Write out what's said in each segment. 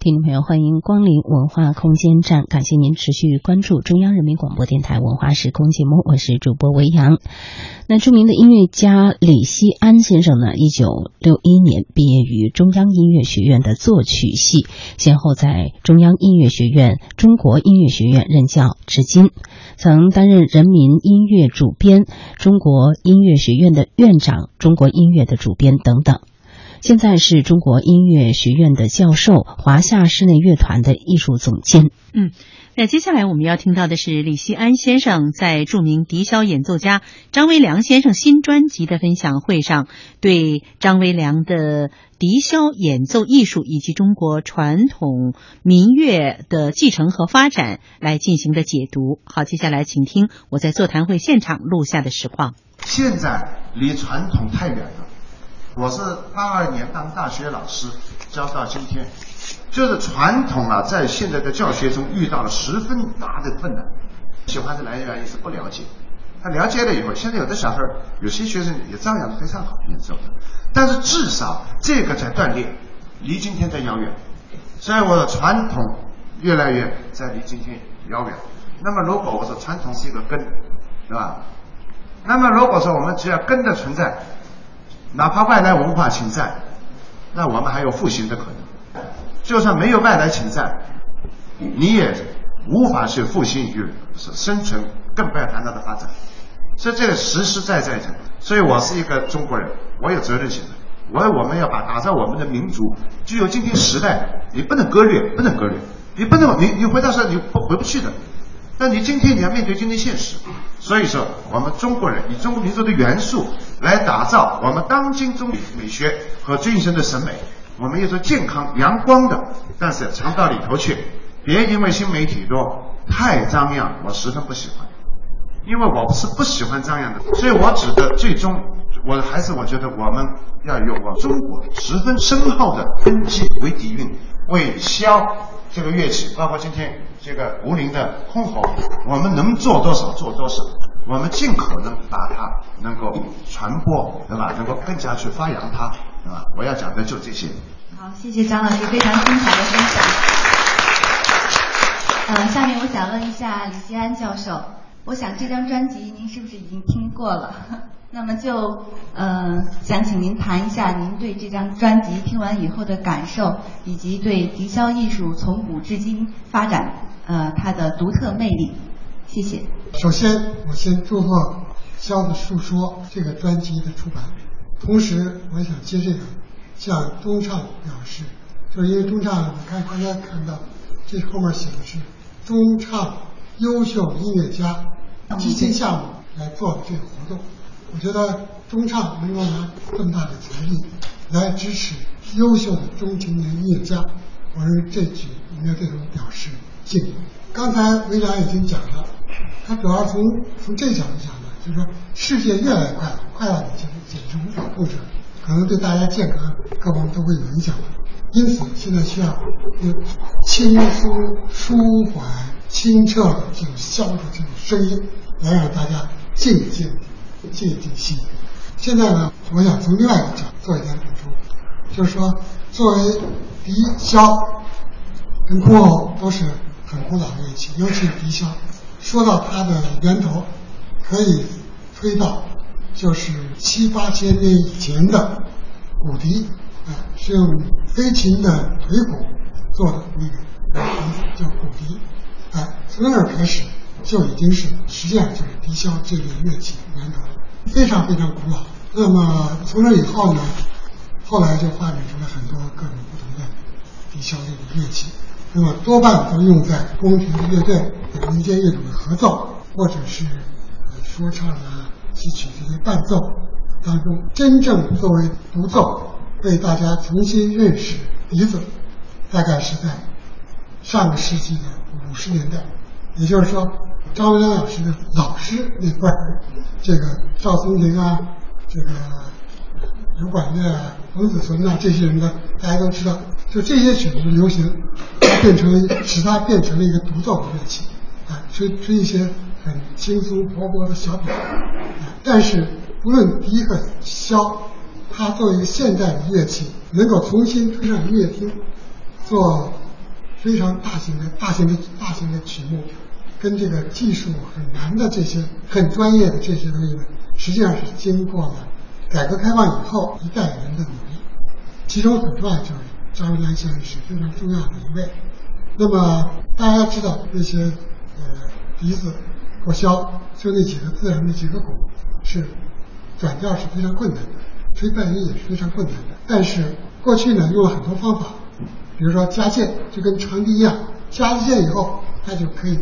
听众朋友，欢迎光临文化空间站，感谢您持续关注中央人民广播电台文化时空节目，我是主播维扬。那著名的音乐家李希安先生呢，一九六一年毕业于中央音乐学院的作曲系，先后在中央音乐学院、中国音乐学院任教至今，曾担任人民音乐主编、中国音乐学院的院长、中国音乐的主编等等。现在是中国音乐学院的教授，华夏室内乐团的艺术总监。嗯，那接下来我们要听到的是李希安先生在著名笛箫演奏家张维良先生新专辑的分享会上，对张维良的笛箫演奏艺术以及中国传统民乐的继承和发展来进行的解读。好，接下来请听我在座谈会现场录下的实况。现在离传统太远了。我是八二年当大学老师，教到今天，就是传统啊，在现在的教学中遇到了十分大的困难。喜欢的来源也是不了解，他了解了以后，现在有的小孩有些学生也照样非常好演奏的，但是至少这个在锻炼，离今天在遥远，所以我的传统越来越在离今天遥远。那么如果我说传统是一个根，对吧？那么如果说我们只要根的存在。哪怕外来文化侵占，那我们还有复兴的可能。就算没有外来侵占，你也无法去复兴与生存，更不要谈它的发展。所以这个实实在在的。所以我是一个中国人，我有责任心的。我我们要把打造我们的民族，具有今天时代，你不能割裂，不能割裂，你不能你你回到说你不回不去的。但你今天你要面对今天现实，所以说我们中国人以中国民族的元素来打造我们当今中美学和精神的审美，我们要做健康阳光的，但是藏到里头去，别因为新媒体多太张扬，我十分不喜欢，因为我是不喜欢张扬的，所以我指的最终，我还是我觉得我们要有我中国十分深厚的根基为底蕴，为消这个乐器，包括今天。这个吴林的箜篌，我们能做多少做多少，我们尽可能把它能够传播，对吧？能够更加去发扬它，对吧？我要讲的就这些。好，谢谢张老师非常精彩的分享。呃，下面我想问一下李希安教授，我想这张专辑您是不是已经听过了？那么就呃想请您谈一下您对这张专辑听完以后的感受，以及对笛箫艺术从古至今发展。呃，它的独特魅力，谢谢。首先，我先祝贺《箫的诉说》这个专辑的出版，同时，我想接这个向中唱表示，就是因为中唱，你看刚才看到这后面写的是中唱优秀音乐家基金项目来做的这个活动，我觉得中唱能够拿这么大的财力来支持优秀的中青年音乐家，我认为这句应该对他们表示。敬意。刚才维良已经讲了，他主要从从这角度讲呢，就是说世界越来越快，快到已经简直无法控制，可能对大家健康各方都会有影响。因此，现在需要用轻松、舒缓、清澈的这种箫的这种声音，来让大家静一静，静一静心。现在呢，我想从另外一个角度做一点补充，就是说，作为笛箫跟箜篌都是。很古老的乐器，尤其是笛箫。说到它的源头，可以推到就是七八千年以前的骨笛，啊，是用飞禽的腿骨做的那个笛，叫骨笛。哎，从那儿开始就已经是，实际上就是笛箫这类乐器源头，非常非常古老。那么从那以后呢，后来就发展出了很多各种不同的笛箫类的乐器。那么多半都用在宫廷乐队、民间乐种的合奏，或者是说唱啊、戏曲这些伴奏当中。真正作为独奏，为大家重新认识笛子，大概是在上个世纪的五十年代。也就是说，张维良老师的老师那辈儿，这个赵松庭啊，这个刘管乐啊、冯子存啊这些人呢，大家都知道。就这些曲子的流行，变成使它变成了一个独奏的乐器，啊，吹吹一些很轻松活泼的小品，啊，但是不论笛和箫，它作为现代的乐器，能够重新推上音乐厅，做非常大型的、大型的、大型的曲目，跟这个技术很难的这些很专业的这些东西呢，实际上是经过了改革开放以后一代人的努力。其中很重要就是张维良先生是非常重要的一位。那么大家知道那些呃笛子或箫，就那几个自然的几个鼓是转调是非常困难的，吹半音也是非常困难的。但是过去呢用了很多方法。比如说加键，就跟长笛一样，加了键以后，它就可以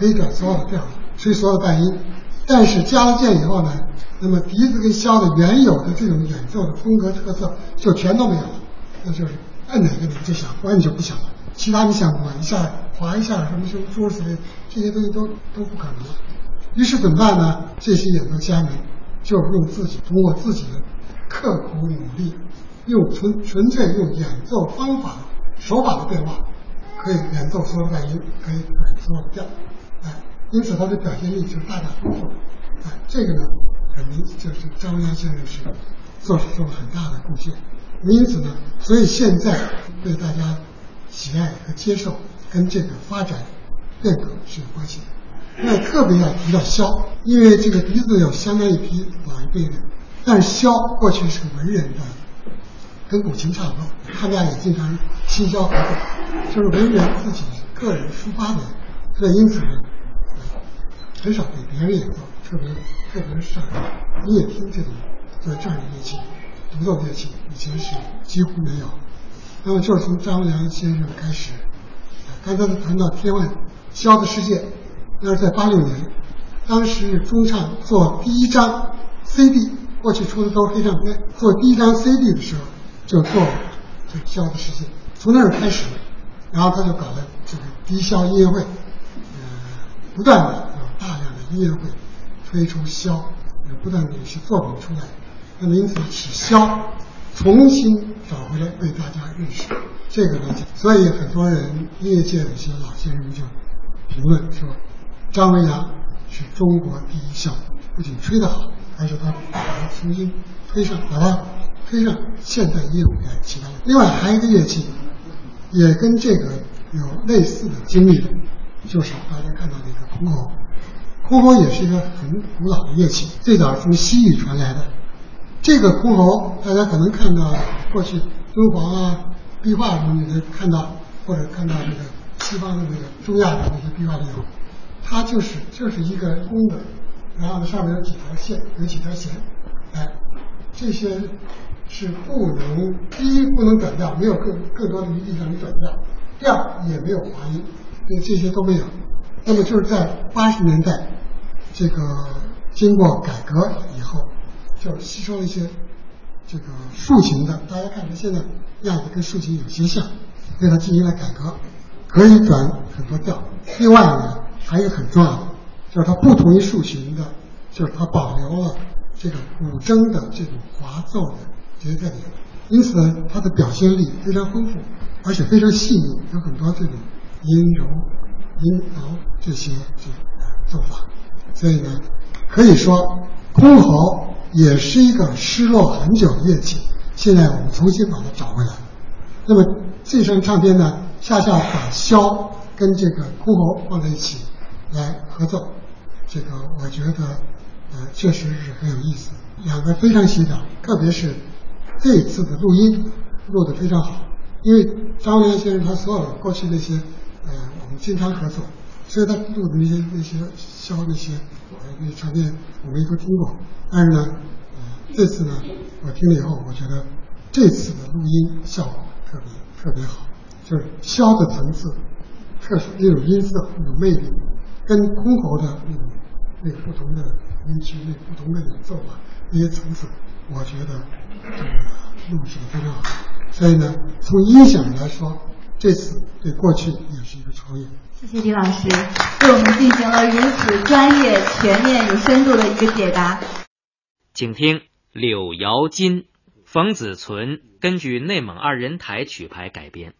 可以转所有的调，吹所有的半音。但是加了键以后呢，那么笛子跟箫的原有的这种演奏的风格特色就全都没有了，那就是按哪个你就响，不按就不响了。其他你想转一下、滑一下什么什么诸如此类，这些东西都都不可能了。于是怎么办呢？这些演奏家们就用自己通过自己的刻苦努力，用纯纯粹用演奏方法。手法的变化可以演奏所有的半音，可以转所有的调，因此他的表现力就大大丰富。哎，这个呢，很明就是张文良先生是做出了很大的贡献。因此呢，所以现在被大家喜爱和接受，跟这个发展变革是有关系的。那特别要提到箫，因为这个笛子有相当一批老一辈的，但是箫过去是文人的。跟古琴差不多，他们俩也经常倾销合作，就是文人自己个人抒发的，所以因此呢，很少给别人演奏，特别特别是上音乐厅这种在这样的乐器，独奏乐器以前是几乎没有。那么就是从张良先生开始，刚才谈到天外箫的世界，那是在八六年，当时中唱做第一张 CD，过去出的都是黑唱片，做第一张 CD 的时候。就做这箫的世界，从那儿开始，然后他就搞了这个笛箫音乐会，呃，不断的音乐会推出箫，有不断的有些作品出来，那么因此使箫重新找回来被大家认识，这个呢，所以很多人音乐界的一些老先生就评论说，张维扬是中国第一箫，不仅吹得好，而且他把它重新推上，把它。推上现代音乐舞台起到了。另外还有一个乐器，也跟这个有类似的经历的，就是大家看到那个箜篌。箜篌也是一个很古老的乐器，最早从西域传来的。这个箜篌，大家可能看到过去敦煌啊壁画中你能看到，或者看到这个西方的那个中亚的那些壁画里有，它就是就是一个弓的，然后上面有几条线，有几条弦，哎，这些。是不能，第一不能转调，没有更更多的余地让你转调；第二也没有滑音，这这些都没有。那么就是在八十年代，这个经过改革以后，就吸收了一些这个竖琴的，大家看它现在样子跟竖琴有些像，对它进行了改革，可以转很多调。另外呢，还有很重要的，就是它不同于竖琴的，就是它保留了这个古筝的这种滑奏的。觉在里面，因此呢，它的表现力非常丰富，而且非常细腻，有很多这种音柔、音柔这些这做法。所以呢，可以说箜篌也是一个失落很久的乐器，现在我们重新把它找回来。那么这张唱片呢，恰恰把箫跟这个箜篌放在一起来合奏，这个我觉得呃确实是很有意思，两个非常协调，特别是。这一次的录音录得非常好，因为张良先生他所有过去那些，呃，我们经常合作，所以他录的那些那些箫那些呃那唱片我们也都听过。但是呢，这次呢，我听了以后，我觉得这次的录音效果特别特别好，就是箫的层次，特殊那种音色那种魅力，跟箜篌的那种那不同的音区那不同的演奏啊那些层次。我觉得这个录制的非常好，所以呢，从音响来说，这次对过去也是一个超越。谢谢李老师，对我们进行了如此专业、全面、有深度的一个解答。请听《柳瑶金》，冯子存根据内蒙二人台曲牌改编。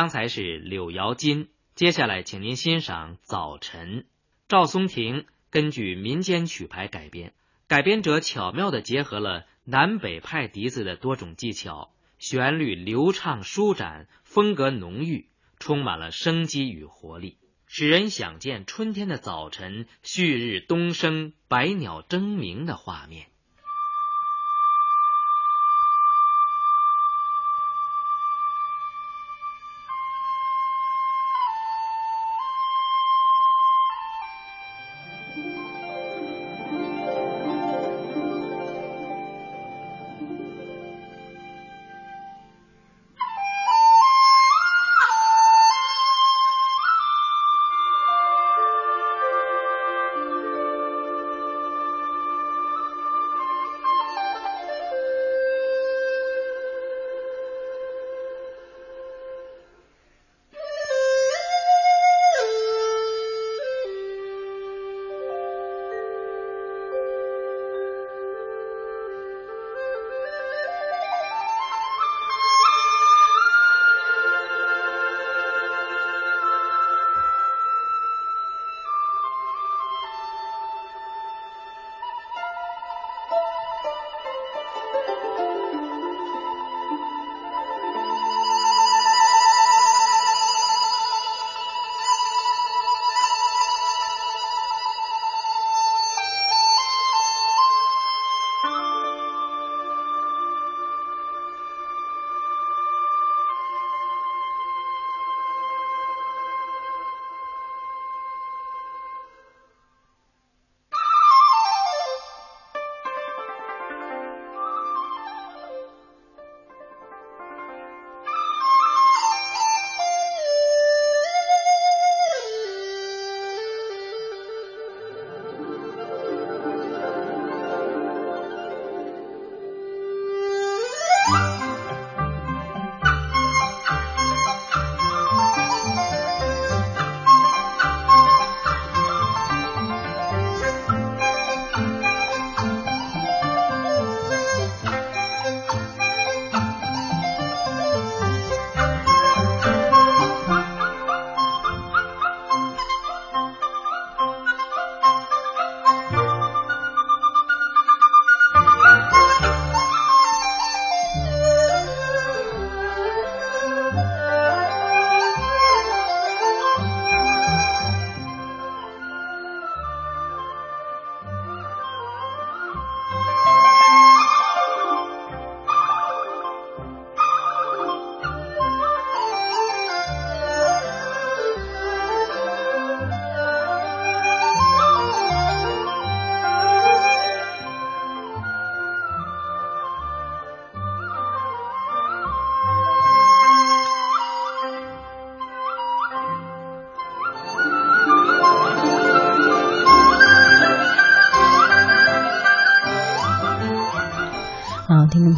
刚才是柳瑶金，接下来请您欣赏《早晨》。赵松庭根据民间曲牌改编，改编者巧妙地结合了南北派笛子的多种技巧，旋律流畅舒展，风格浓郁，充满了生机与活力，使人想见春天的早晨，旭日东升，百鸟争鸣的画面。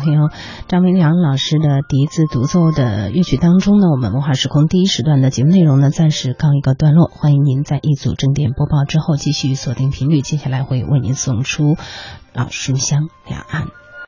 朋友张明良老师的笛子独奏的乐曲当中呢，我们文化时空第一时段的节目内容呢，暂时告一个段落。欢迎您在一组正点播报之后继续锁定频率，接下来会为您送出老书香两岸。